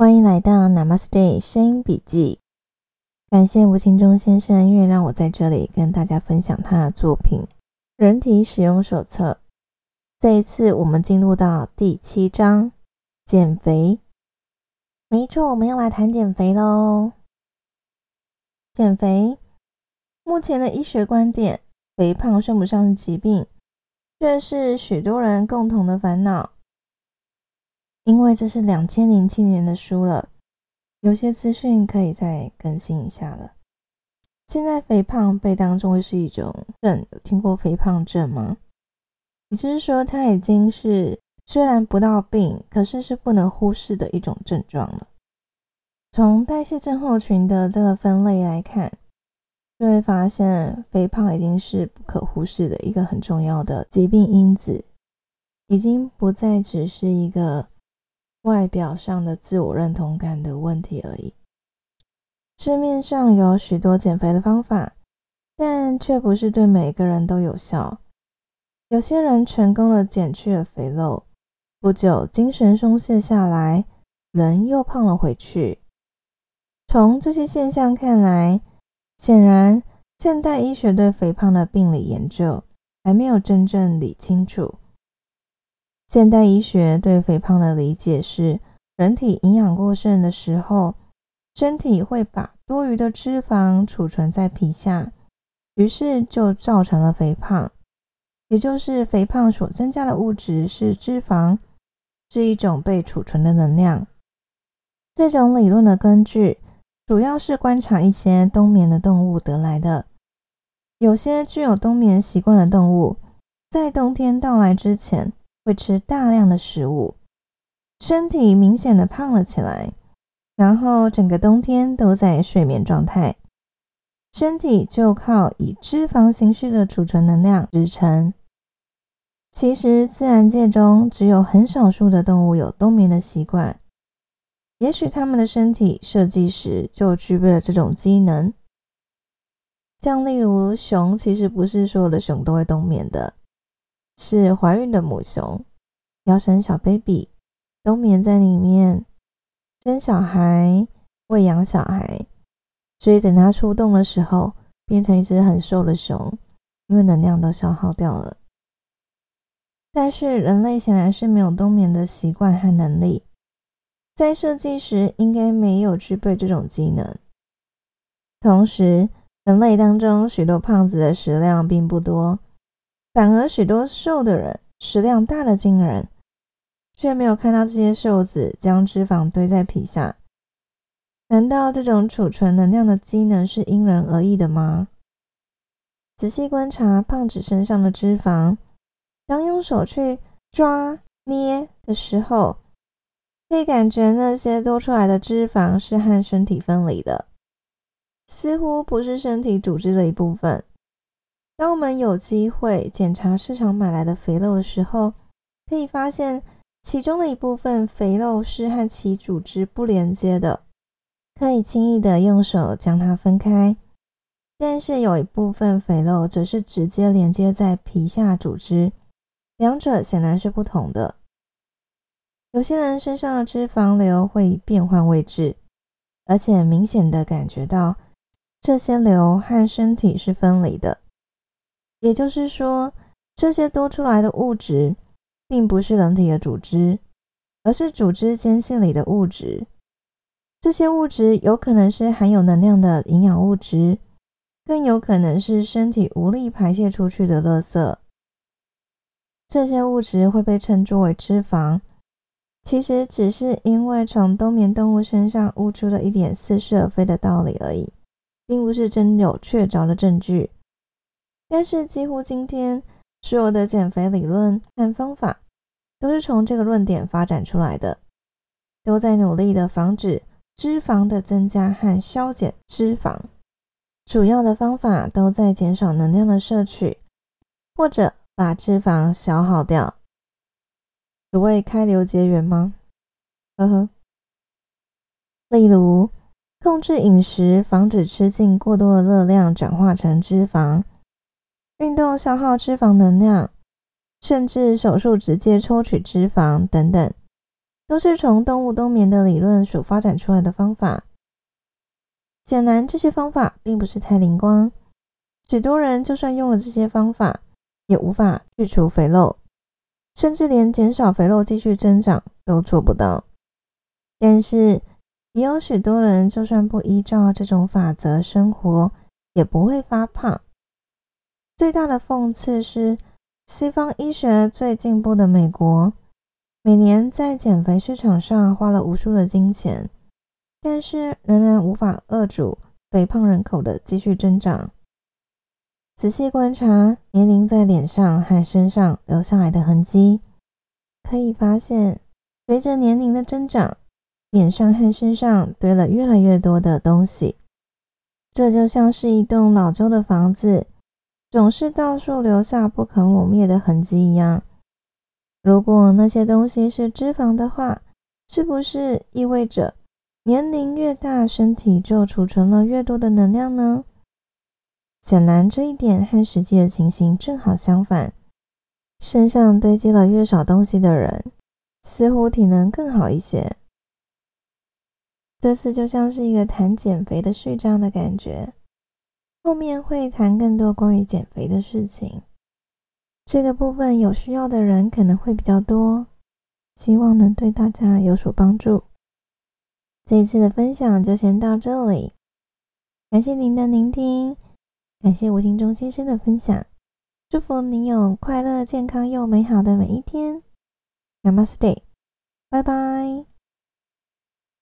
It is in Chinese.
欢迎来到 Namaste 声音笔记。感谢吴清忠先生愿意让我在这里跟大家分享他的作品《人体使用手册》。这一次，我们进入到第七章——减肥。没错，我们要来谈减肥喽。减肥，目前的医学观点，肥胖算不上是疾病，却是许多人共同的烦恼。因为这是两千零七年的书了，有些资讯可以再更新一下了。现在肥胖被当作是一种症，有听过肥胖症吗？也就是说，它已经是虽然不到病，可是是不能忽视的一种症状了。从代谢症候群的这个分类来看，就会发现肥胖已经是不可忽视的一个很重要的疾病因子，已经不再只是一个。外表上的自我认同感的问题而已。市面上有许多减肥的方法，但却不是对每个人都有效。有些人成功的减去了肥肉，不久精神松懈下来，人又胖了回去。从这些现象看来，显然现代医学对肥胖的病理研究还没有真正理清楚。现代医学对肥胖的理解是：人体营养过剩的时候，身体会把多余的脂肪储存在皮下，于是就造成了肥胖。也就是肥胖所增加的物质是脂肪，是一种被储存的能量。这种理论的根据主要是观察一些冬眠的动物得来的。有些具有冬眠习惯的动物，在冬天到来之前。会吃大量的食物，身体明显的胖了起来，然后整个冬天都在睡眠状态，身体就靠以脂肪形式的储存能量支撑。其实自然界中只有很少数的动物有冬眠的习惯，也许它们的身体设计时就具备了这种机能。像例如熊，其实不是所有的熊都会冬眠的。是怀孕的母熊要生小 baby，冬眠在里面生小孩、喂养小孩，所以等它出洞的时候，变成一只很瘦的熊，因为能量都消耗掉了。但是人类显然是没有冬眠的习惯和能力，在设计时应该没有具备这种技能。同时，人类当中许多胖子的食量并不多。反而，许多瘦的人食量大的惊人，却没有看到这些瘦子将脂肪堆在皮下。难道这种储存能量的机能是因人而异的吗？仔细观察胖子身上的脂肪，当用手去抓捏的时候，可以感觉那些多出来的脂肪是和身体分离的，似乎不是身体组织的一部分。当我们有机会检查市场买来的肥肉的时候，可以发现其中的一部分肥肉是和其组织不连接的，可以轻易的用手将它分开；但是有一部分肥肉则是直接连接在皮下组织，两者显然是不同的。有些人身上的脂肪瘤会变换位置，而且明显的感觉到这些瘤和身体是分离的。也就是说，这些多出来的物质，并不是人体的组织，而是组织间隙里的物质。这些物质有可能是含有能量的营养物质，更有可能是身体无力排泄出去的垃圾。这些物质会被称作为脂肪，其实只是因为从冬眠动物身上悟出了一点似是而非的道理而已，并不是真有确凿的证据。但是，几乎今天所有的减肥理论和方法，都是从这个论点发展出来的，都在努力的防止脂肪的增加和消减脂肪。主要的方法都在减少能量的摄取，或者把脂肪消耗掉。所谓开流结缘吗？呵呵。例如，控制饮食，防止吃进过多的热量转化成脂肪。运动消耗脂肪能量，甚至手术直接抽取脂肪等等，都是从动物冬眠的理论所发展出来的方法。显然，这些方法并不是太灵光，许多人就算用了这些方法，也无法去除肥肉，甚至连减少肥肉继续增长都做不到。但是，也有许多人就算不依照这种法则生活，也不会发胖。最大的讽刺是，西方医学最进步的美国，每年在减肥市场上花了无数的金钱，但是仍然无法遏阻肥胖人口的继续增长。仔细观察年龄在脸上和身上留下来的痕迹，可以发现，随着年龄的增长，脸上和身上堆了越来越多的东西。这就像是一栋老旧的房子。总是到处留下不可磨灭的痕迹一样。如果那些东西是脂肪的话，是不是意味着年龄越大，身体就储存了越多的能量呢？显然，这一点和实际的情形正好相反。身上堆积了越少东西的人，似乎体能更好一些。这次就像是一个谈减肥的序章的感觉。后面会谈更多关于减肥的事情，这个部分有需要的人可能会比较多，希望能对大家有所帮助。这一次的分享就先到这里，感谢您的聆听，感谢吴形中先生的分享，祝福您有快乐、健康又美好的每一天。Namaste，拜拜。